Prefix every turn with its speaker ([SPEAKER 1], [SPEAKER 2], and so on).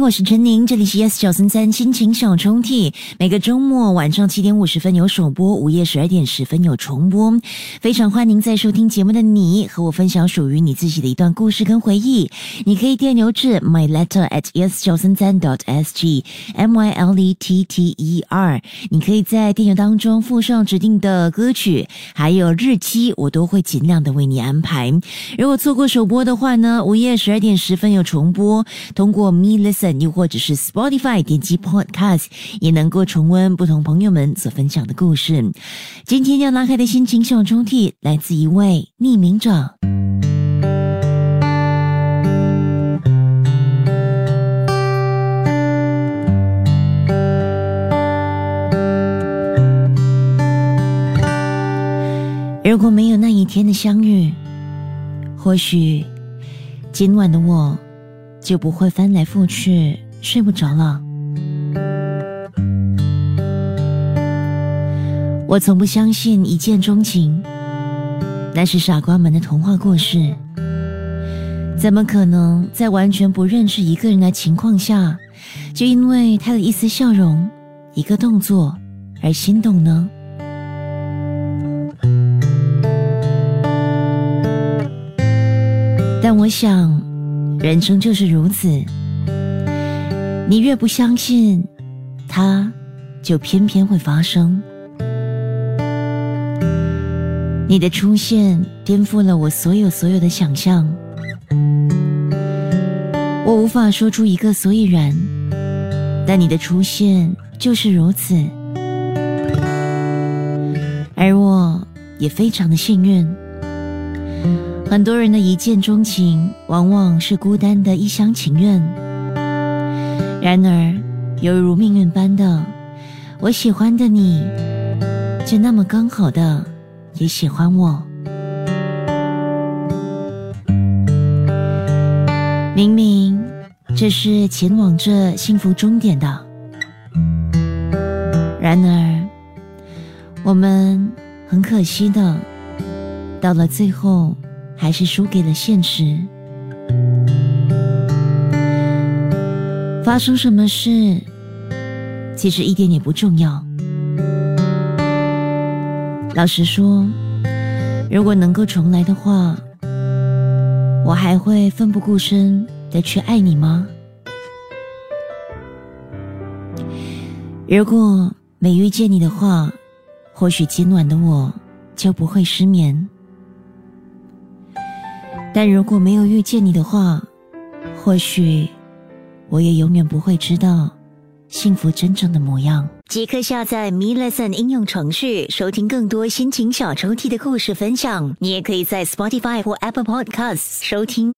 [SPEAKER 1] 我是陈宁，这里是 Yes 九三三心情小抽屉。每个周末晚上七点五十分有首播，午夜十二点十分有重播。非常欢迎在收听节目的你和我分享属于你自己的一段故事跟回忆。你可以电邮至 my letter at yes 九三三 dot s g m y l e t t e r。你可以在电邮当中附上指定的歌曲，还有日期，我都会尽量的为你安排。如果错过首播的话呢，午夜十二点十分有重播，通过 Me list 又或者是 Spotify 点击 Podcast，也能够重温不同朋友们所分享的故事。今天要拉开的心情小抽屉，来自一位匿名者。如果没有那一天的相遇，或许今晚的我。就不会翻来覆去睡不着了。我从不相信一见钟情，那是傻瓜们的童话故事。怎么可能在完全不认识一个人的情况下，就因为他的一丝笑容、一个动作而心动呢？但我想。人生就是如此，你越不相信，它就偏偏会发生。你的出现颠覆了我所有所有的想象，我无法说出一个所以然，但你的出现就是如此，而我也非常的幸运。很多人的一见钟情，往往是孤单的一厢情愿。然而，犹如命运般的，我喜欢的你，就那么刚好的也喜欢我。明明这是前往这幸福终点的，然而，我们很可惜的，到了最后。还是输给了现实。发生什么事，其实一点也不重要。老实说，如果能够重来的话，我还会奋不顾身的去爱你吗？如果没遇见你的话，或许今晚的我就不会失眠。但如果没有遇见你的话，或许我也永远不会知道幸福真正的模样。即刻下载 Me Lesson 应用程序，收听更多心情小抽屉的故事分享。你也可以在 Spotify 或 Apple Podcasts 收听。